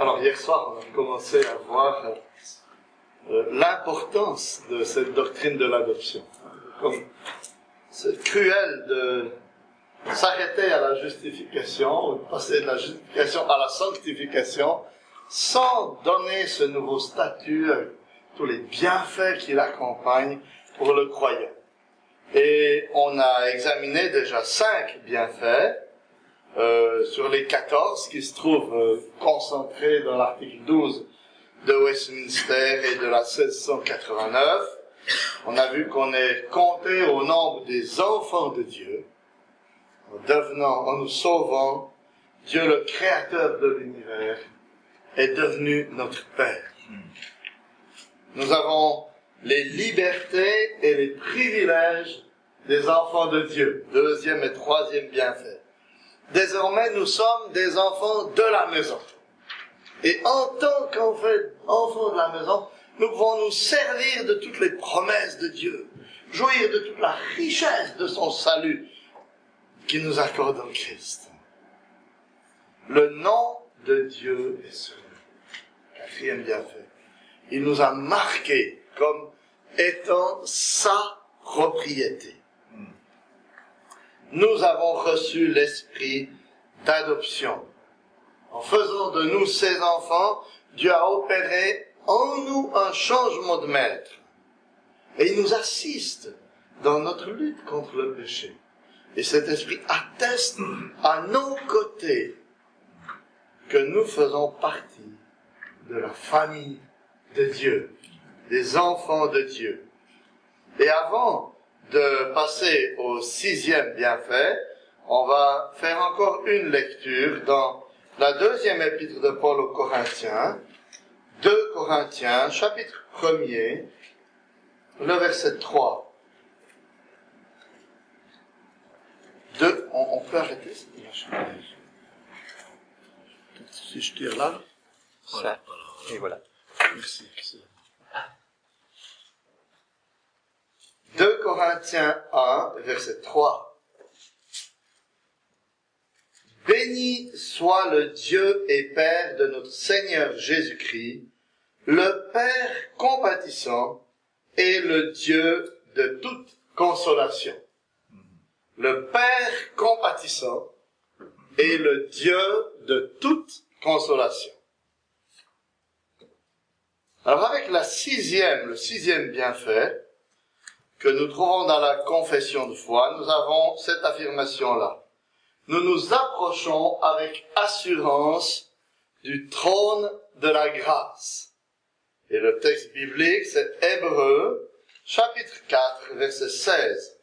Alors hier soir, on a commencé à voir euh, l'importance de cette doctrine de l'adoption. Comme c'est cruel de s'arrêter à la justification, ou de passer de la justification à la sanctification, sans donner ce nouveau statut, euh, tous les bienfaits qui l'accompagnent pour le croyant. Et on a examiné déjà cinq bienfaits euh, sur les 14 qui se trouvent euh, concentrés dans l'article 12 de Westminster et de la 1689. On a vu qu'on est compté au nombre des enfants de Dieu, en devenant, en nous sauvant, Dieu le créateur de l'univers est devenu notre Père. Nous avons les libertés et les privilèges des enfants de Dieu. Deuxième et troisième bienfait. Désormais, nous sommes des enfants de la maison. Et en tant qu'enfants de la maison, nous pouvons nous servir de toutes les promesses de Dieu, jouir de toute la richesse de son salut qui nous accorde en Christ. Le nom de Dieu est nous. Quatrième bienfait. Il nous a marqués comme étant sa propriété nous avons reçu l'esprit d'adoption. En faisant de nous ses enfants, Dieu a opéré en nous un changement de maître. Et il nous assiste dans notre lutte contre le péché. Et cet esprit atteste à nos côtés que nous faisons partie de la famille de Dieu, des enfants de Dieu. Et avant de passer au sixième bienfait, on va faire encore une lecture dans la deuxième épître de Paul aux Corinthiens, 2 Corinthiens, chapitre 1er, le verset 3. Deux, on, peut arrêter Si je tire là. Ça. Et voilà. Merci. 2 Corinthiens 1, verset 3. Béni soit le Dieu et Père de notre Seigneur Jésus-Christ, le Père compatissant et le Dieu de toute consolation. Le Père compatissant et le Dieu de toute consolation. Alors avec la sixième, le sixième bienfait, que nous trouvons dans la confession de foi, nous avons cette affirmation-là. Nous nous approchons avec assurance du trône de la grâce. Et le texte biblique, c'est Hébreu, chapitre 4, verset 16.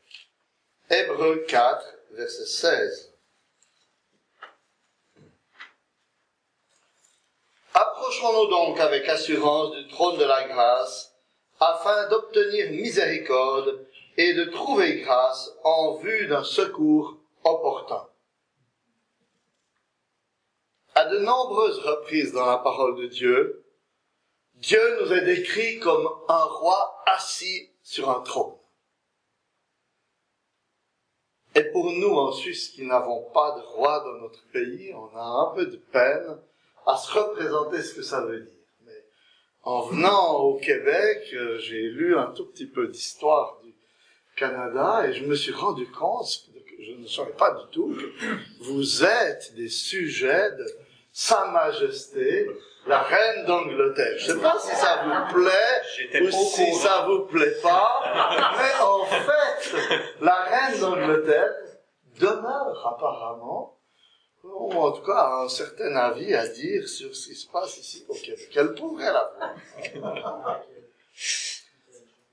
Hébreu 4, verset 16. Approchons-nous donc avec assurance du trône de la grâce afin d'obtenir miséricorde et de trouver grâce en vue d'un secours opportun. À de nombreuses reprises dans la parole de Dieu, Dieu nous est décrit comme un roi assis sur un trône. Et pour nous, en Suisse, qui n'avons pas de roi dans notre pays, on a un peu de peine à se représenter ce que ça veut dire en venant au Québec, euh, j'ai lu un tout petit peu d'histoire du Canada et je me suis rendu compte que je ne savais pas du tout que vous êtes des sujets de Sa Majesté, la Reine d'Angleterre. Je ne sais pas si ça vous plaît ou si ça vous plaît pas, mais en fait, la Reine d'Angleterre demeure apparemment ou en tout cas un certain avis à dire sur ce qui se passe ici au Québec. Elle pourrait l'avoir.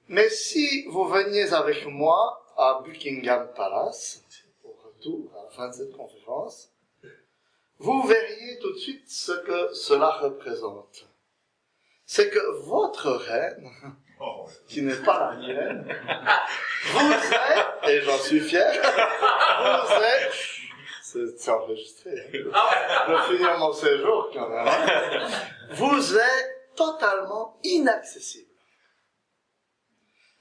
Mais si vous veniez avec moi à Buckingham Palace, au retour, à la fin de cette conférence, vous verriez tout de suite ce que cela représente. C'est que votre reine, qui n'est pas la mienne, vous êtes, et j'en suis fier, vous êtes c'est enregistré. Hein. Ah Je vais finir mon séjour quand même. Vous êtes totalement inaccessible.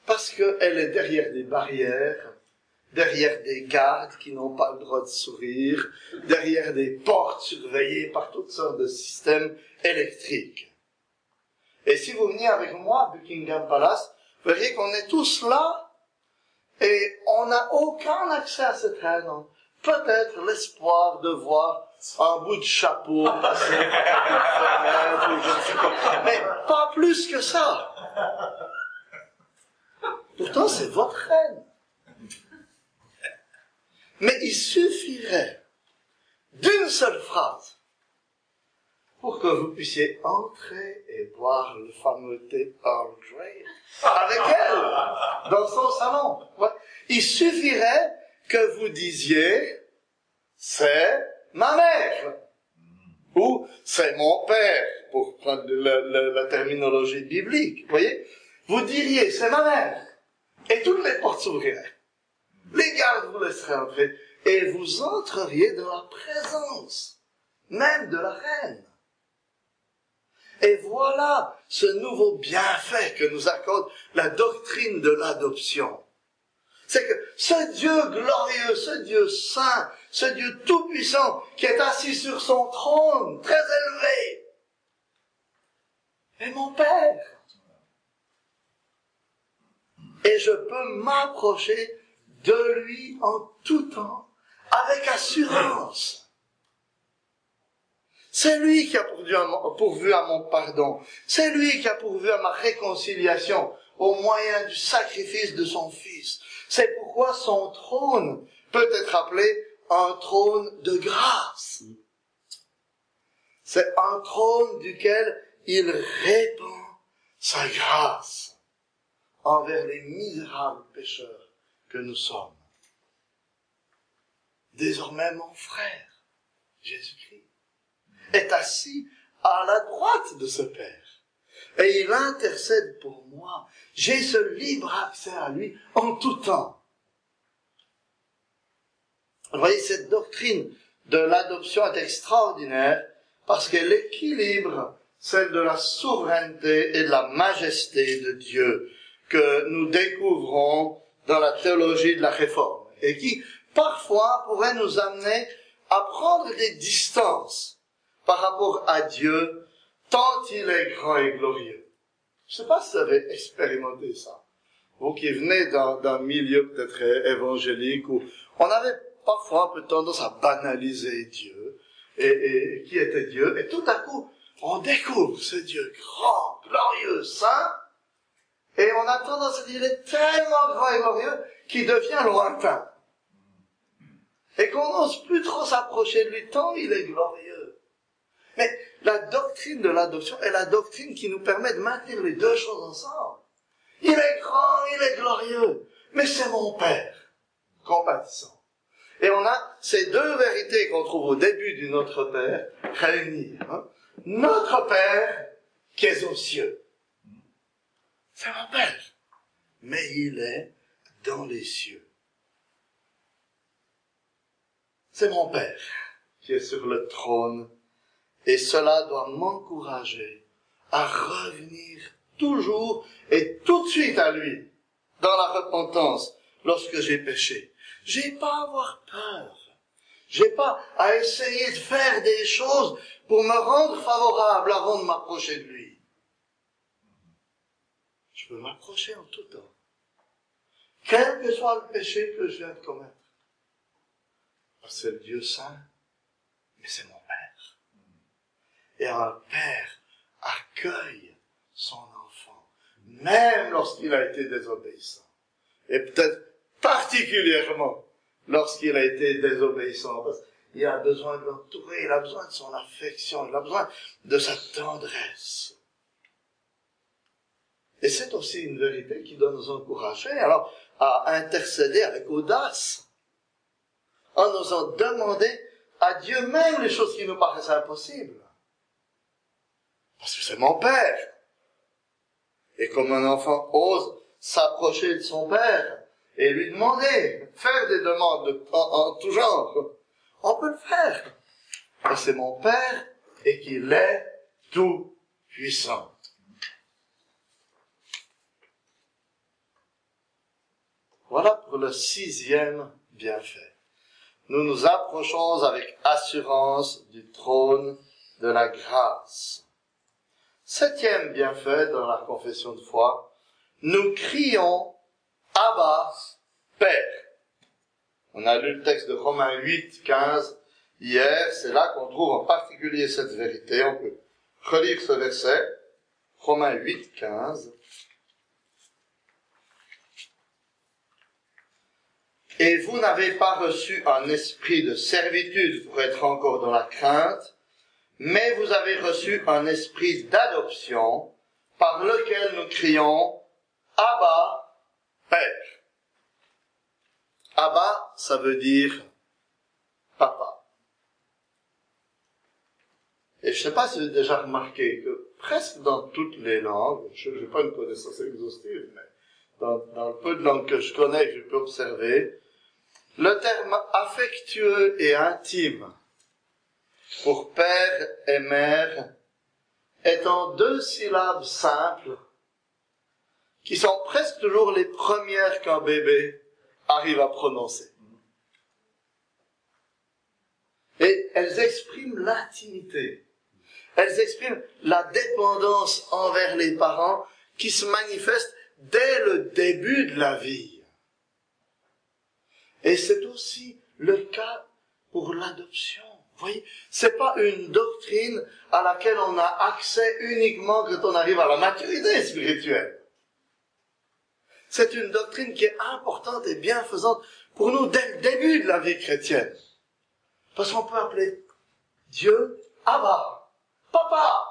Parce qu'elle est derrière des barrières derrière des gardes qui n'ont pas le droit de sourire, derrière des portes surveillées par toutes sortes de systèmes électriques. Et si vous venez avec moi à Buckingham Palace, vous verrez qu'on est tous là et on n'a aucun accès à cette reine. Peut-être l'espoir de voir un bout de chapeau passer mais pas plus que ça. Pourtant, c'est votre reine. Mais il suffirait d'une seule phrase pour que vous puissiez entrer et boire le fameux thé Earl Grey avec elle dans son salon. Il suffirait que vous disiez c'est ma mère ou c'est mon père pour prendre la, terminologie biblique. Vous voyez Vous diriez c'est ma mère et toutes les portes s'ouvriraient. Les gardes vous laisseraient entrer et vous entreriez dans la présence même de la reine. Et voilà ce nouveau bienfait que nous accorde la doctrine de l'adoption. C'est que ce Dieu glorieux, ce Dieu saint, ce Dieu tout-puissant qui est assis sur son trône très élevé, est mon Père. Et je peux m'approcher de lui en tout temps avec assurance. C'est lui qui a pourvu à, mon, pardon. C'est lui qui a pourvu à ma réconciliation au moyen du sacrifice de son Fils. C'est pourquoi son trône peut être appelé un trône de grâce. C'est un trône duquel il répand sa grâce envers les misérables pécheurs que nous sommes. Désormais, mon frère, Jésus-Christ, est assis à la droite de ce Père. Et il intercède pour moi. J'ai ce libre accès à lui en tout temps. Vous voyez, cette doctrine de l'adoption est extraordinaire parce qu'elle équilibre celle de la souveraineté et de la majesté de Dieu que nous découvrons dans la théologie de la réforme et qui parfois pourrait nous amener à prendre des distances par rapport à Dieu, tant il est grand et glorieux. Je sais pas si vous avez expérimenté ça. Vous qui venez d'un milieu peut-être évangélique où on avait parfois un peu tendance à banaliser Dieu et, et qui était Dieu, et tout à coup, on découvre ce Dieu grand, glorieux, saint, et on a tendance à dire, il est tellement grand et glorieux qu'il devient lointain. Et qu'on n'ose plus trop s'approcher de lui tant il est glorieux. Mais la doctrine de l'adoption est la doctrine qui nous permet de maintenir les deux choses ensemble. Il est grand, il est glorieux, mais c'est mon Père, compatissant. Et on a ces deux vérités qu'on trouve au début du Notre Père réunies. Hein. Notre Père qui est aux cieux. C'est mon Père. Mais il est dans les cieux. C'est mon Père qui est sur le trône et cela doit m'encourager à revenir toujours et tout de suite à lui dans la repentance lorsque j'ai péché. J'ai pas à avoir peur. J'ai pas à essayer de faire des choses pour me rendre favorable avant de m'approcher de lui. Je peux m'approcher en tout temps. Quel que soit le péché que je viens de commettre. C'est le Dieu saint, mais c'est mon et un père accueille son enfant, même lorsqu'il a été désobéissant. Et peut-être particulièrement lorsqu'il a été désobéissant, parce qu'il a besoin de l'entourer, il a besoin de son affection, il a besoin de sa tendresse. Et c'est aussi une vérité qui doit nous encourager alors à intercéder avec audace, en osant demander à Dieu même les choses qui nous paraissent impossibles. Parce que c'est mon père. Et comme un enfant ose s'approcher de son père et lui demander, faire des demandes en, tout genre, on peut le faire. Et c'est mon père et qu'il est tout puissant. Voilà pour le sixième bienfait. Nous nous approchons avec assurance du trône de la grâce. Septième bienfait dans la confession de foi, nous crions Abba, Père. On a lu le texte de Romains 8, 15 hier, c'est là qu'on trouve en particulier cette vérité. On peut relire ce verset, Romains 8, 15. Et vous n'avez pas reçu un esprit de servitude pour être encore dans la crainte, mais vous avez reçu un esprit d'adoption par lequel nous crions Abba, Père. Abba, ça veut dire papa. Et je ne sais pas si vous avez déjà remarqué que presque dans toutes les langues, je n'ai pas une connaissance exhaustive, mais dans, le peu de langues que je connais, que je peux observer, le terme affectueux et intime pour père et mère est en deux syllabes simples qui sont presque toujours les premières qu'un bébé arrive à prononcer. Et elles expriment l'intimité. Elles expriment la dépendance envers les parents qui se manifeste dès le début de la vie. Et c'est aussi le cas pour l'adoption. Voyez, c'est pas une doctrine à laquelle on a accès uniquement quand on arrive à la maturité spirituelle. C'est une doctrine qui est importante et bienfaisante pour nous dès le début de la vie chrétienne. Parce qu'on peut appeler Dieu Abba, Papa.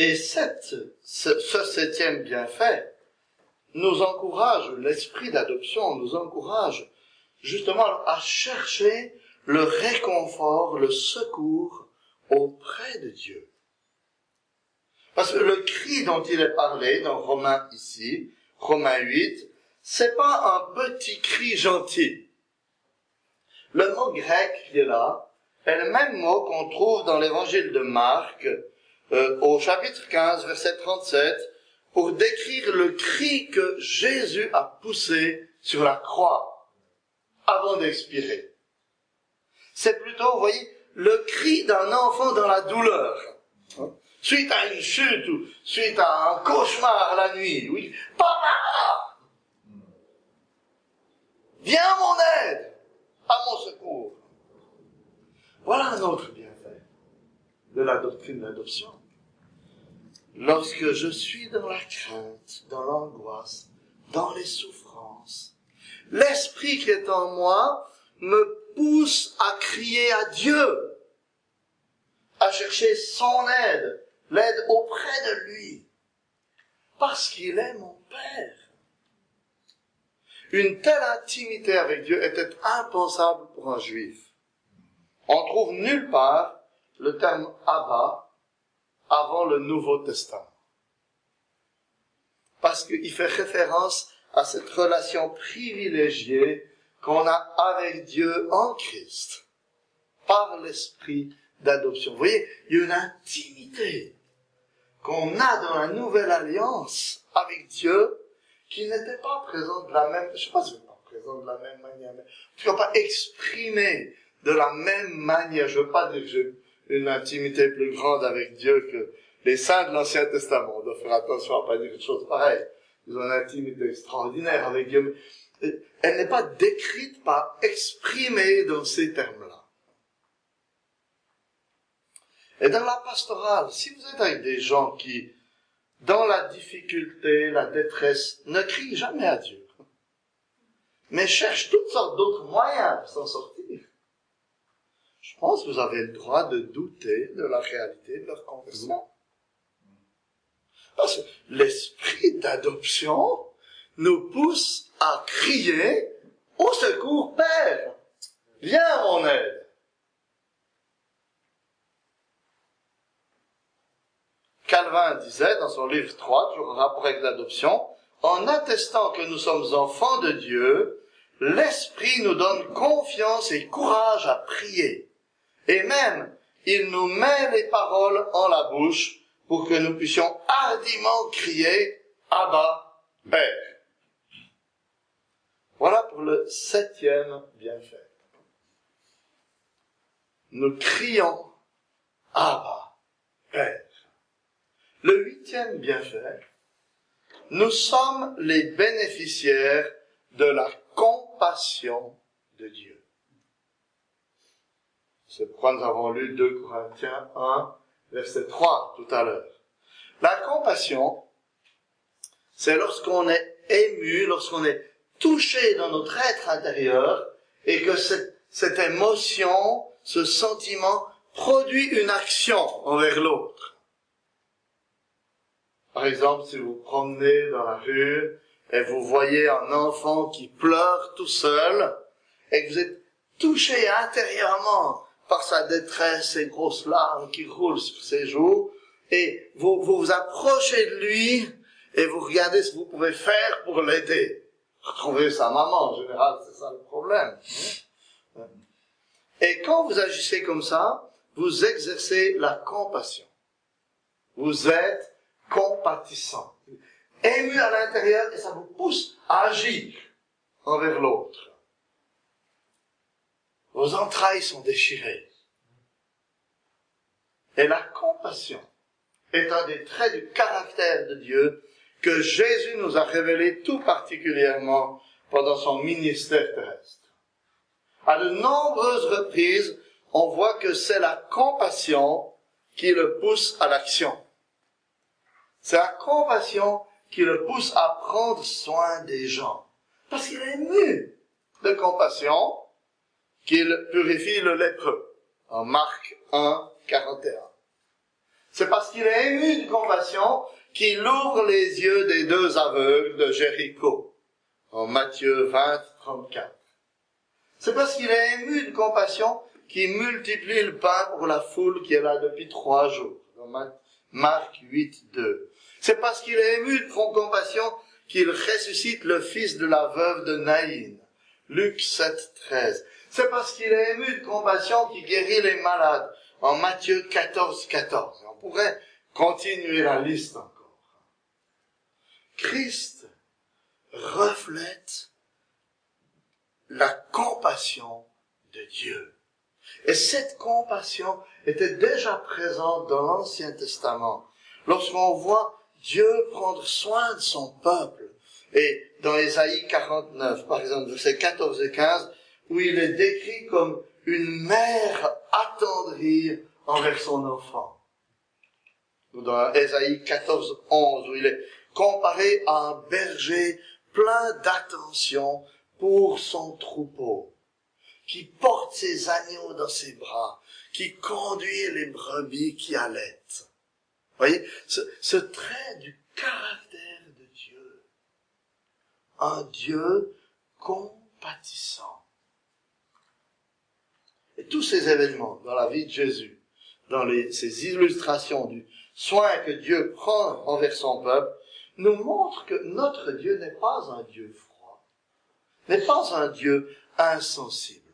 Et ce septième bienfait nous encourage, l'esprit d'adoption nous encourage justement à chercher le réconfort, le secours auprès de Dieu. Parce que le cri dont il est parlé dans Romains ici, Romains 8, c'est pas un petit cri gentil. Le mot grec qui est là est le même mot qu'on trouve dans l'évangile de Marc, euh, au chapitre 15, verset 37, pour décrire le cri que Jésus a poussé sur la croix avant d'expirer c'est plutôt, vous voyez, le cri d'un enfant dans la douleur. Suite à une chute ou suite à un cauchemar la nuit. Oui, papa! Viens à mon aide! À mon secours! Voilà un autre bienfait de la doctrine d'adoption. Lorsque je suis dans la crainte, dans l'angoisse, dans les souffrances, l'esprit qui est en moi me pousse à crier à Dieu, à chercher son aide, l'aide auprès de lui, parce qu'il est mon Père. Une telle intimité avec Dieu était impensable pour un juif. On trouve nulle part le terme Abba avant le Nouveau Testament. Parce qu'il fait référence à cette relation privilégiée qu'on a avec Dieu en Christ, par l'esprit d'adoption. Vous voyez, il y a une intimité qu'on a dans la nouvelle alliance avec Dieu qui n'était pas présente de la même, je sais pas si c'est pas présente de la même manière, mais en tout cas pas exprimée de la même manière. Je veux pas dire que une intimité plus grande avec Dieu que les saints de l'Ancien Testament. On doit faire attention à pas dire une chose pareille. Ils ont une intimité extraordinaire avec Dieu elle n'est pas décrite, pas exprimée dans ces termes-là. Et dans la pastorale, si vous êtes avec des gens qui, dans la difficulté, la détresse, ne crient jamais à Dieu, mais cherchent toutes sortes d'autres moyens pour s'en sortir, pense que vous avez le droit de douter de la réalité de leur conversion. Parce que l'esprit d'adoption nous pousse à crier au secours, Père, viens mon aide. Calvin disait dans son livre 3, toujours en rapport avec l'adoption, en attestant que nous sommes enfants de Dieu, l'Esprit nous donne confiance et courage à prier. Et même, il nous met les paroles en la bouche pour que nous puissions hardiment crier Abba, Père. Voilà pour le septième bienfait. Nous crions Abba, Père. Le huitième bienfait, nous sommes les bénéficiaires de la compassion de Dieu. C'est pourquoi nous avons lu 2 Corinthiens 1, verset 3 tout à l'heure. La compassion, c'est lorsqu'on est ému, lorsqu'on est touché dans notre être intérieur et que cette, émotion, ce sentiment produit une action envers l'autre. Par exemple, si vous promenez dans la rue et vous voyez un enfant qui pleure tout seul et que vous êtes touché intérieurement par sa détresse, ses grosses larmes qui roulent sur ses joues, et vous, vous vous approchez de lui et vous regardez ce que vous pouvez faire pour l'aider. Retrouver sa maman, en général, c'est ça le problème. Et quand vous agissez comme ça, vous exercez la compassion. Vous êtes compatissant, ému à l'intérieur et ça vous pousse à agir envers l'autre. Vos entrailles sont déchirées. Et la compassion est un des traits du caractère de Dieu que Jésus nous a révélé tout particulièrement pendant son ministère terrestre. À de nombreuses reprises, on voit que c'est la compassion qui le pousse à l'action. C'est la compassion qui le pousse à prendre soin des gens. Parce qu'il est ému de compassion qu'il purifie le lépreux. En Marc 1, 41. C'est parce qu'il est ému de compassion qu'il ouvre les yeux des deux aveugles de Jéricho. En Matthieu 20, 34. C'est parce qu'il est ému de compassion qu'il multiplie le pain pour la foule qui est là depuis trois jours. Dans Marc 8, 2. C'est parce qu'il est ému de compassion qu'il ressuscite le fils de la veuve de Naïn. Luc 7, 13. C'est parce qu'il est ému de compassion qu'il guérit les malades. En Matthieu 14, 14. On pourrait continuer la liste encore. Christ reflète la compassion de Dieu. Et cette compassion était déjà présente dans l'Ancien Testament. Lorsqu'on voit Dieu prendre soin de son peuple. Et dans Ésaïe 49, par exemple, versets 14 et 15, où il est décrit comme une mère attendrie envers son enfant. Dans Ésaïe 14, 11, où il est comparé à un berger plein d'attention pour son troupeau, qui porte ses agneaux dans ses bras, qui conduit les brebis qui allaitent voyez, ce trait du caractère de Dieu. Un Dieu compatissant. Tous ces événements dans la vie de Jésus, dans ces illustrations du soin que Dieu prend envers son peuple, nous montrent que notre Dieu n'est pas un Dieu froid, n'est pas un Dieu insensible.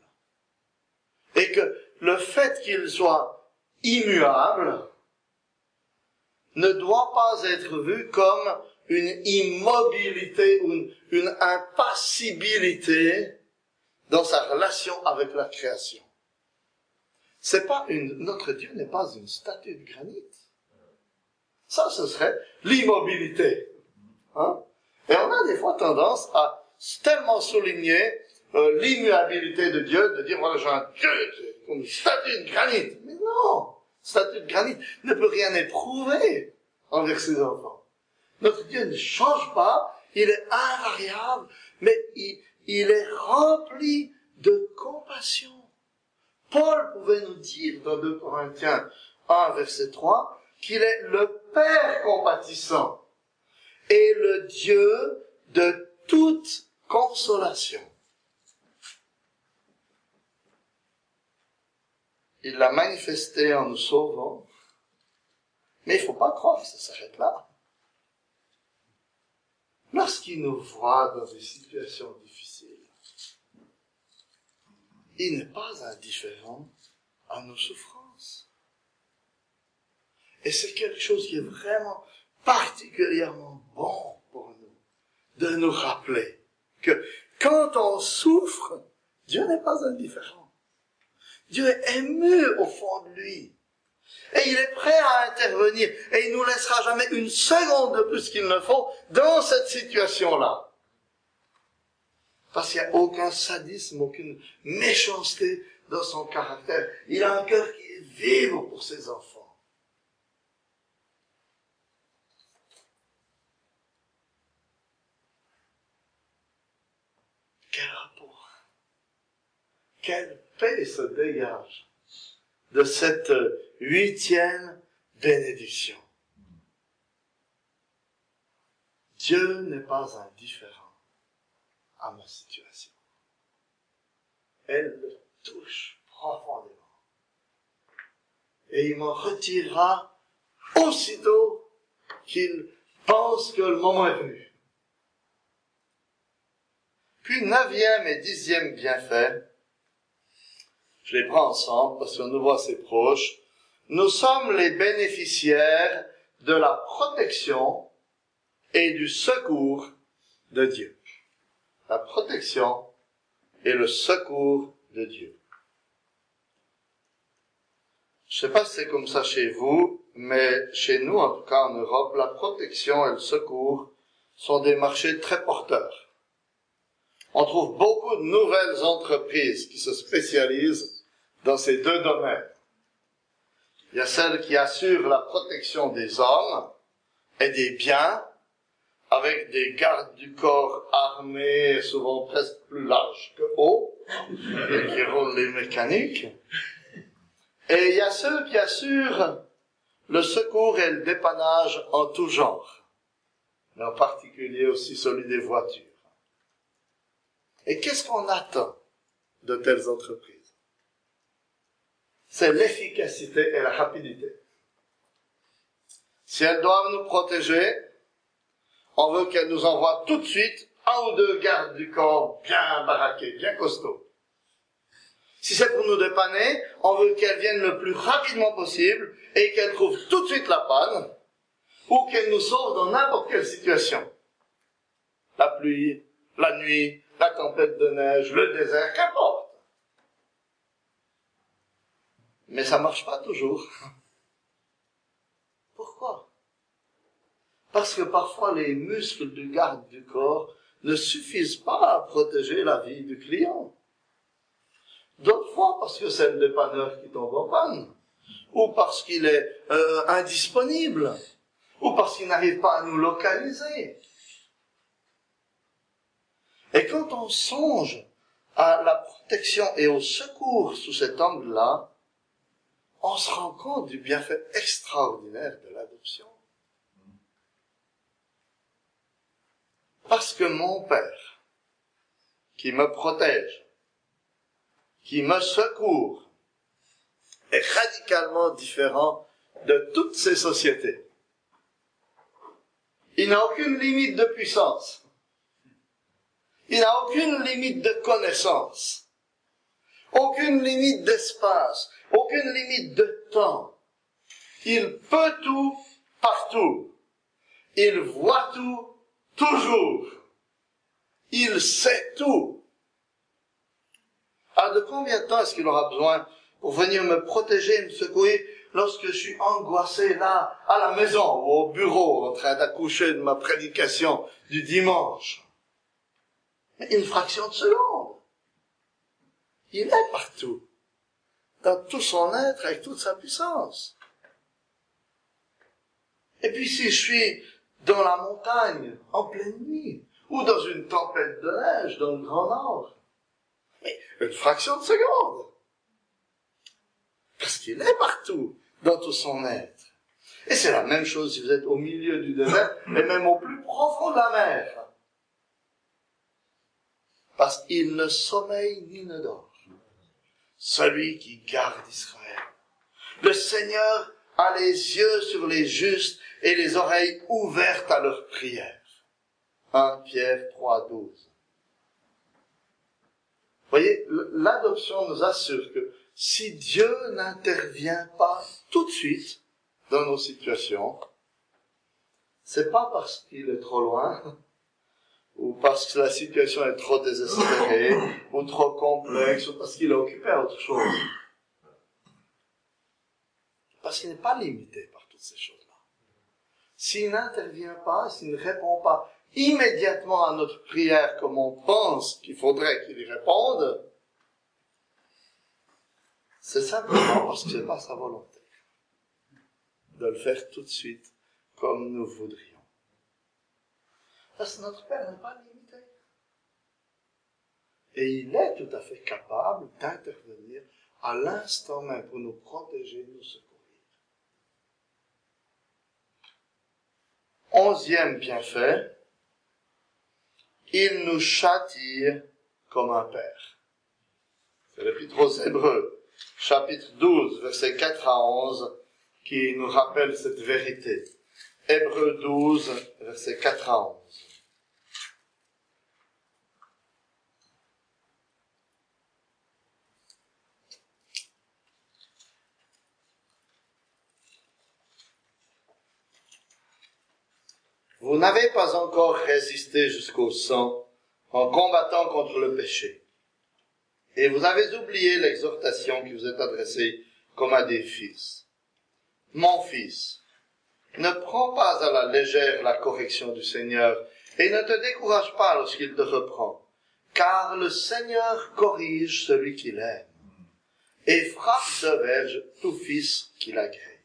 Et que le fait qu'il soit immuable, ne doit pas être vu comme une immobilité une impassibilité dans sa relation avec la création. C'est pas une, notre Dieu n'est pas une statue de granit. Ça, ce serait l'immobilité. Hein? Et on a des fois tendance à tellement souligner euh, l'immuabilité de Dieu, de dire, voilà, j'ai un Dieu, comme une statue de granit. Mais non! statue de granit, ne peut rien éprouver envers ses enfants. Notre Dieu ne change pas, il est invariable, mais il, il est rempli de compassion. Paul pouvait nous dire dans 2 Corinthiens 1, verset 3, qu'il est le Père compatissant et le Dieu de toute consolation. Il l'a manifesté en nous sauvant. Mais il ne faut pas croire que ça s'arrête là. Lorsqu'il nous voit dans des situations il n'est pas indifférent à nos souffrances. Et c'est quelque chose qui est vraiment particulièrement bon pour nous, de nous rappeler que quand on souffre, Dieu n'est pas indifférent. Dieu est ému au fond de lui. Et il est prêt à intervenir. Et il nous laissera jamais une seconde de plus qu'il ne faut dans cette situation-là. Parce qu'il n'y a aucun sadisme, aucune méchanceté dans son caractère. Il a un cœur qui est vivre pour ses enfants. Quel rapport Quelle paix se dégage de cette huitième bénédiction. Dieu n'est pas indifférent à ma situation. Elle le touche profondément. Et il m'en retirera aussitôt qu'il pense que le moment est venu. Puis neuvième et dixième bienfait, je les prends ensemble parce qu'on nous voit assez proches, nous sommes les bénéficiaires de la protection et du secours de Dieu. La protection et le secours de Dieu. Je sais pas si c'est comme ça chez vous, mais chez nous, en tout cas en Europe, la protection et le secours sont des marchés très porteurs on trouve beaucoup de nouvelles entreprises qui se spécialisent dans ces deux domaines. Il y a celles qui assurent la protection des hommes et des biens avec des gardes du corps armés, souvent presque plus larges que hauts, qui roulent les mécaniques. Et il y a ceux qui assurent le secours et le dépannage en tout genre, mais en particulier aussi celui des voitures. Et qu'est-ce qu'on attend de telles entreprises? C'est l'efficacité et la rapidité. Si elles doivent nous protéger, on veut qu'elles nous envoient tout de suite un ou deux gardes du corps bien baraqués, bien costauds. Si c'est pour nous dépanner, on veut qu'elles viennent le plus rapidement possible et qu'elles trouvent tout de suite la panne ou qu'elles nous sauvent dans n'importe quelle situation. La pluie, la nuit, la tempête de neige, le désert, qu'importe. Mais ça marche pas toujours. Pourquoi? Parce que parfois les muscles du garde du corps ne suffisent pas à protéger la vie du client. D'autres fois parce que c'est le dépanneur qui tombe en panne, ou parce qu'il est euh, indisponible, ou parce qu'il n'arrive pas à nous localiser. Et quand on songe à la protection et au secours sous cet angle-là, on se rend compte du bienfait extraordinaire de l'adoption. Parce que mon Père, qui me protège, qui me secourt, est radicalement différent de toutes ces sociétés. Il n'a aucune limite de puissance. Il n'a aucune limite de connaissance, aucune limite d'espace, aucune limite de temps. Il peut tout partout. Il voit tout toujours. Il sait tout. Alors de combien de temps est-ce qu'il aura besoin pour venir me protéger, me secourir lorsque je suis angoissé là, à la maison ou au bureau, en train d'accoucher de ma prédication du dimanche? Une fraction de seconde. Il est partout, dans tout son être, avec toute sa puissance. Et puis si je suis dans la montagne, en pleine nuit, ou dans une tempête de neige dans le Grand Nord, mais une fraction de seconde. Parce qu'il est partout, dans tout son être. Et c'est la même chose si vous êtes au milieu du désert, et même au plus profond de la mer parce qu'il ne sommeille ni ne dort. Celui qui garde Israël. Le Seigneur a les yeux sur les justes et les oreilles ouvertes à leurs prières. 1 Pierre 3, 12. Voyez, l'adoption nous assure que si Dieu n'intervient pas tout de suite, dans nos situations, c'est pas parce qu'il est trop loin, ou parce que la situation est trop désespérée, ou trop complexe, ou parce qu'il est occupé à autre chose. Parce qu'il n'est pas limité par toutes ces choses-là. S'il n'intervient pas, s'il ne répond pas immédiatement à notre prière comme on pense qu'il faudrait qu'il y réponde, c'est simplement parce que ce n'est pas sa volonté de le faire tout de suite comme nous voudrions. Parce que notre Père n'est pas limité. Et il est tout à fait capable d'intervenir à l'instant même pour nous protéger, nous secourir. Onzième bienfait, il nous châtie comme un Père. C'est l'Épître aux Hébreux, chapitre 12, versets 4 à 11, qui nous rappelle cette vérité. Hébreux 12, versets 4 à 11. Vous n'avez pas encore résisté jusqu'au sang en combattant contre le péché. Et vous avez oublié l'exhortation qui vous est adressée comme à des fils. Mon fils, ne prends pas à la légère la correction du Seigneur et ne te décourage pas lorsqu'il te reprend, car le Seigneur corrige celui qu'il aime et frappe de verge tout fils qu'il agrée.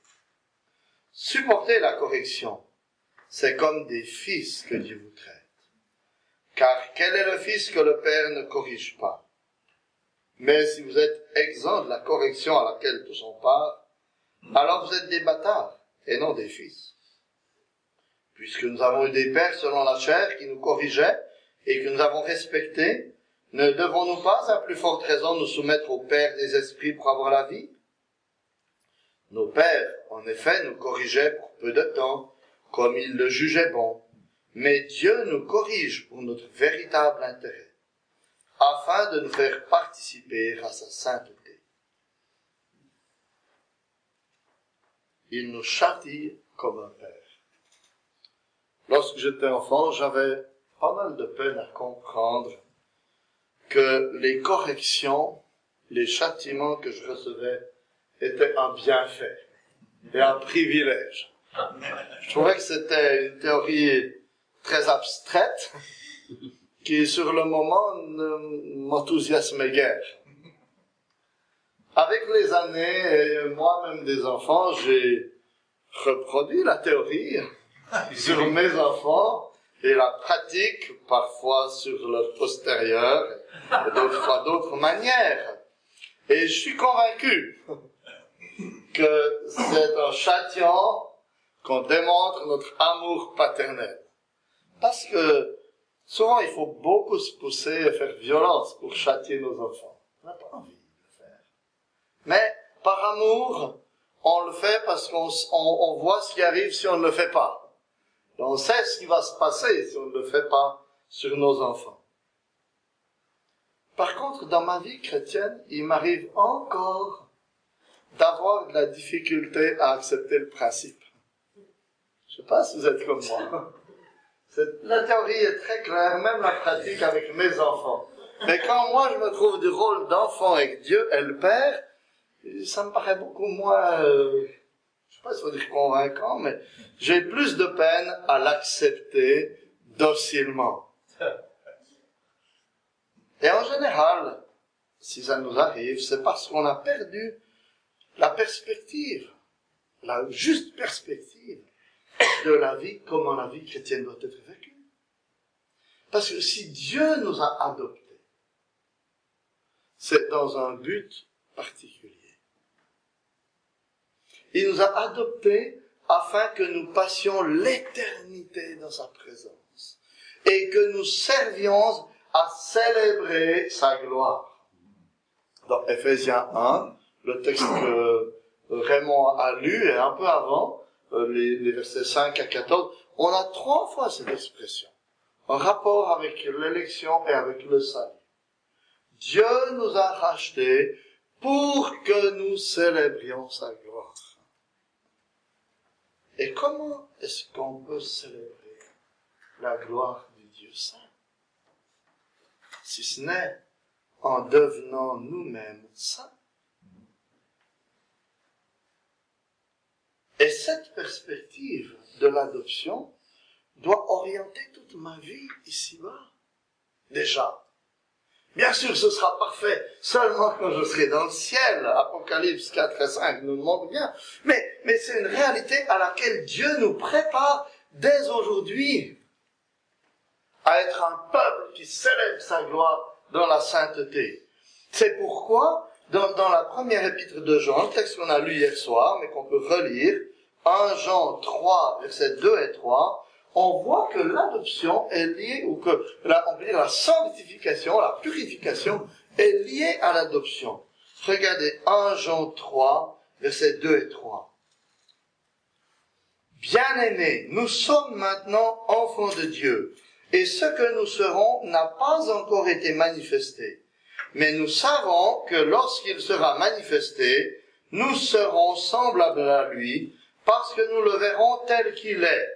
Supportez la correction c'est comme des fils que Dieu vous traite. Car quel est le fils que le Père ne corrige pas? Mais si vous êtes exempt de la correction à laquelle tous ont part, alors vous êtes des bâtards et non des fils. Puisque nous avons eu des pères selon la chair qui nous corrigeaient et que nous avons respectés, ne devons-nous pas à plus forte raison nous soumettre au Père des esprits pour avoir la vie? Nos pères, en effet, nous corrigeaient pour peu de temps, comme il le jugeait bon, mais Dieu nous corrige pour notre véritable intérêt, afin de nous faire participer à sa sainteté. Il nous châtie comme un père. Lorsque j'étais enfant, j'avais pas mal de peine à comprendre que les corrections, les châtiments que je recevais étaient un bienfait et un privilège. Je trouvais que c'était une théorie très abstraite qui, sur le moment, ne m'enthousiasmait guère. Avec les années, et moi-même des enfants, j'ai reproduit la théorie sur mes enfants et la pratique parfois sur leur postérieur et d'autres fois d'autres manières. Et je suis convaincu que c'est un châtiment qu'on démontre notre amour paternel. Parce que souvent, il faut beaucoup se pousser et faire violence pour châtier nos enfants. On n'a pas envie de le faire. Mais par amour, on le fait parce qu'on on, voit ce qui arrive si on ne le fait pas. On sait ce qui va se passer si on ne le fait pas sur nos enfants. Par contre, dans ma vie chrétienne, il m'arrive encore d'avoir de la difficulté à accepter le principe. Je sais pas si vous êtes comme moi. La théorie est très claire, même la pratique avec mes enfants. Mais quand moi je me trouve du rôle d'enfant avec Dieu et le Père, ça me paraît beaucoup moins, euh, je sais pas si faut dire convaincant, mais j'ai plus de peine à l'accepter docilement. Et en général, si ça nous arrive, c'est parce qu'on a perdu la perspective, la juste perspective de la vie, comment la vie chrétienne doit être vécue. Parce que si Dieu nous a adoptés, c'est dans un but particulier. Il nous a adoptés afin que nous passions l'éternité dans sa présence et que nous servions à célébrer sa gloire. Dans Ephésiens 1, le texte que Raymond a lu et un peu avant, euh, les, versets 5 à 14, on a trois fois cette expression en rapport avec l'élection et avec le salut. Dieu nous a rachetés pour que nous célébrions sa gloire. Et comment est-ce qu'on peut célébrer la gloire du Dieu saint? Si ce n'est en devenant nous-mêmes saints. Et cette perspective de l'adoption doit orienter toute ma vie ici-bas. Déjà. Bien sûr, ce sera parfait seulement quand je serai dans le ciel. Apocalypse 4 et 5 nous le bien. Mais c'est une réalité à laquelle Dieu nous prépare dès aujourd'hui à être un peuple qui célèbre sa gloire dans la sainteté. C'est pourquoi, dans, dans la première épître de Jean, le texte qu'on a lu hier soir, mais qu'on peut relire, 1 Jean 3, versets 2 et 3, on voit que l'adoption est liée, ou que la, on peut dire la sanctification, la purification est liée à l'adoption. Regardez 1 Jean 3, versets 2 et 3. Bien-aimés, nous sommes maintenant enfants de Dieu, et ce que nous serons n'a pas encore été manifesté. Mais nous savons que lorsqu'il sera manifesté, nous serons semblables à lui, parce que nous le verrons tel qu'il est.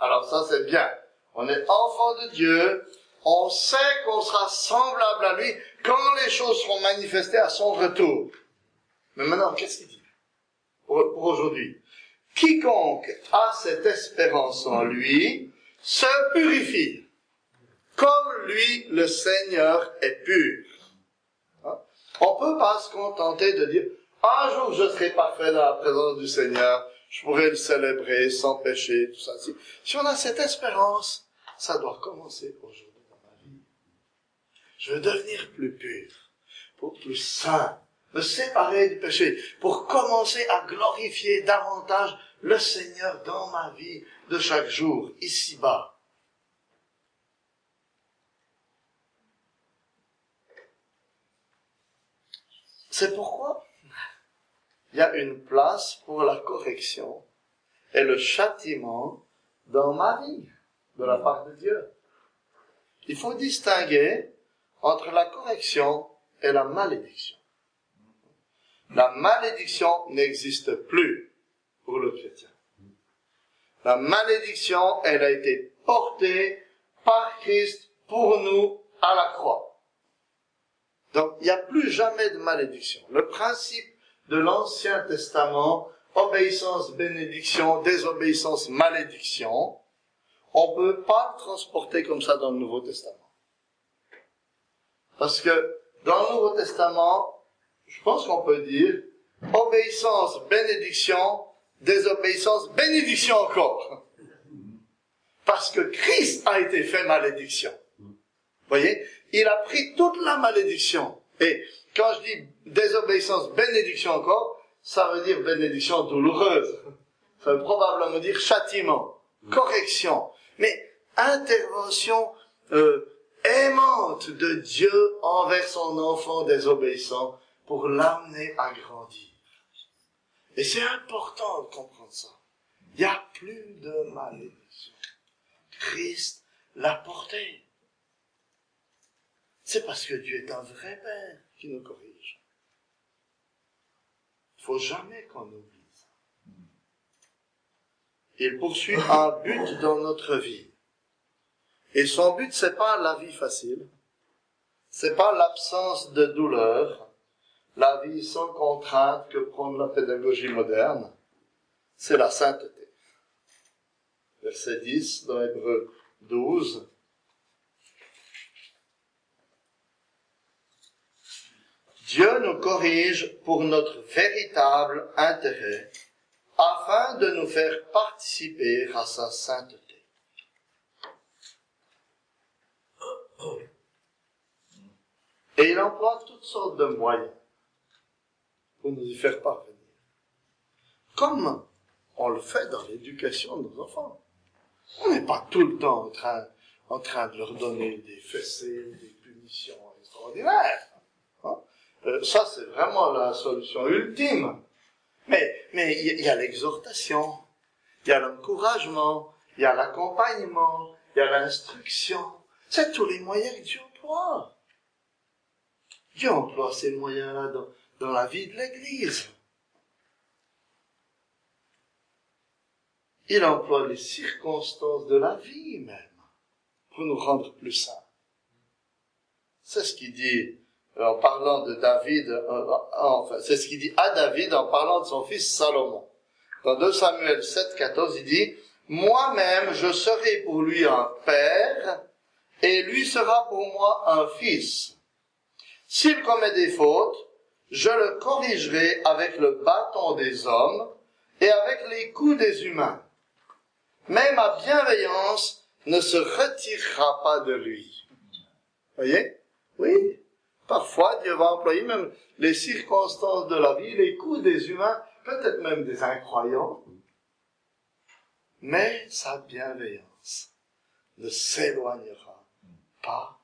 Alors ça c'est bien. On est enfant de Dieu, on sait qu'on sera semblable à lui quand les choses seront manifestées à son retour. Mais maintenant, qu'est-ce qu'il dit pour, pour aujourd'hui? Quiconque a cette espérance en lui se purifie, comme lui, le Seigneur, est pur. On peut pas se contenter de dire, un jour je serai parfait dans la présence du Seigneur, je pourrais le célébrer sans péché, tout ça. Si, si on a cette espérance, ça doit commencer aujourd'hui dans ma vie. Je veux devenir plus pur, pour plus saint, me séparer du péché, pour commencer à glorifier davantage le Seigneur dans ma vie de chaque jour, ici-bas. C'est pourquoi il y a une place pour la correction et le châtiment dans ma vie de la part de Dieu. Il faut distinguer entre la correction et la malédiction. La malédiction n'existe plus pour le chrétien. La malédiction, elle a été portée par Christ pour nous à la croix. Donc, il n'y a plus jamais de malédiction. Le principe de l'Ancien Testament, obéissance, bénédiction, désobéissance, malédiction, on ne peut pas le transporter comme ça dans le Nouveau Testament. Parce que dans le Nouveau Testament, je pense qu'on peut dire obéissance, bénédiction, désobéissance, bénédiction encore. Parce que Christ a été fait malédiction. Vous voyez? Il a pris toute la malédiction. Et quand je dis désobéissance, bénédiction encore, ça veut dire bénédiction douloureuse. Ça veut probablement dire châtiment, correction. Mais intervention euh, aimante de Dieu envers son enfant désobéissant pour l'amener à grandir. Et c'est important de comprendre ça. Il n'y a plus de malédiction. Christ l'a porté. C'est parce que Dieu est un vrai Père qui nous corrige. Il faut jamais qu'on oublie ça. Il poursuit un but dans notre vie. Et son but, c'est pas la vie facile. C'est pas l'absence de douleur, la vie sans contrainte que prend la pédagogie moderne. C'est la sainteté. Verset 10 dans Hébreu 12. Dieu nous corrige pour notre véritable intérêt, afin de nous faire participer à sa sainteté. Et il emploie toutes sortes de moyens pour nous y faire parvenir. Comme on le fait dans l'éducation de nos enfants. On n'est pas tout le temps en train, en train de leur donner des fessées, des punitions extraordinaires. Euh, ça, c'est vraiment la solution ultime. Mais mais il y, a l'exhortation, il y a l'encouragement, il y a l'accompagnement, il y a l'instruction. C'est tous les moyens que Dieu emploie. Dieu emploie ces moyens-là dans, dans la vie de l'Église. il emploie les circonstances de la vie même pour nous rendre plus saints. C'est ce qu'il dit en parlant de David, euh, enfin, c'est ce qu'il dit à David en parlant de son fils Salomon. Dans 2 Samuel 7, 14, il dit, moi-même, je serai pour lui un père, et lui sera pour moi un fils. S'il commet des fautes, je le corrigerai avec le bâton des hommes et avec les coups des humains. Mais ma bienveillance ne se retirera pas de lui. Voyez? Oui. Parfois, Dieu va employer même les circonstances de la vie, les coups des humains, peut-être même des incroyants, mais sa bienveillance ne s'éloignera pas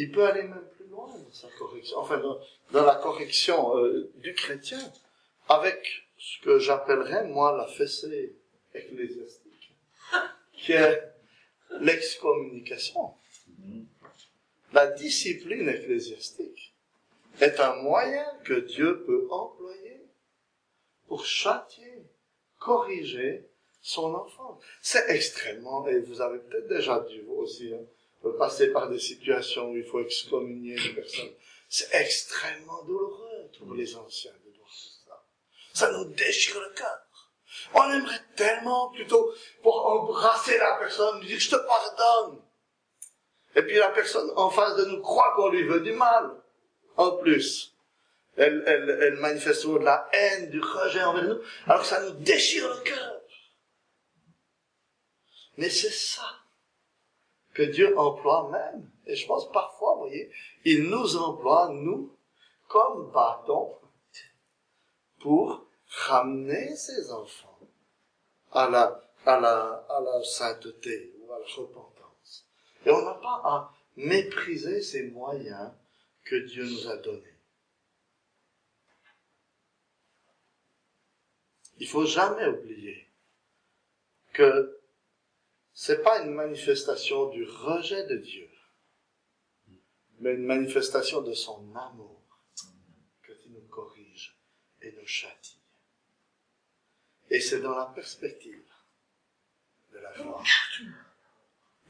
Il peut aller même plus loin dans sa correction, enfin dans, la correction euh, du chrétien, avec ce que j'appellerais moi la fessée ecclésiastique qui est l'excommunication. La discipline ecclésiastique est un moyen que Dieu peut employer pour châtier, corriger son enfant. C'est extrêmement, et vous avez peut-être déjà dû vous aussi hein, passer par des situations où il faut excommunier une personne. C'est extrêmement douloureux pour les anciens de voir ça. Ça nous déchire le cœur. On aimerait tellement plutôt pour embrasser la personne, lui dire je te pardonne. Et puis la personne en face de nous croit qu'on lui veut du mal. En plus, elle, elle, elle manifeste de la haine, du rejet envers nous, alors que ça nous déchire le cœur. Mais c'est ça Dieu emploie même. Et je pense parfois, vous voyez, il nous emploie, nous, comme bâton, pour ramener ses enfants à la, à la, à la sainteté ou à la repentance. Et on n'a pas à mépriser ces moyens que Dieu nous a donnés. Il faut jamais oublier que c'est pas une manifestation du rejet de Dieu, mais une manifestation de son amour que tu nous corrige et nous châtie. Et c'est dans la perspective de la joie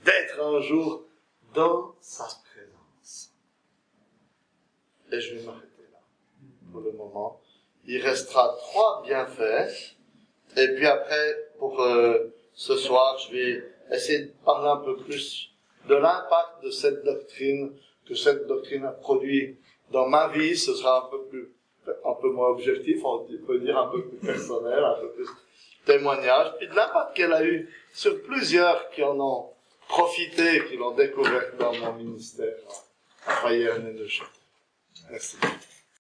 d'être un jour dans sa présence. Et je vais m'arrêter là pour le moment. Il restera trois bienfaits. Et puis après, pour euh, ce soir, je vais essayer de parler un peu plus de l'impact de cette doctrine, que cette doctrine a produit dans ma vie. Ce sera un peu plus un peu moins objectif, on peut dire un peu plus personnel, un peu plus témoignage, puis de l'impact qu'elle a eu sur plusieurs qui en ont profité, qui l'ont découvert dans mon ministère Bayern et de Merci.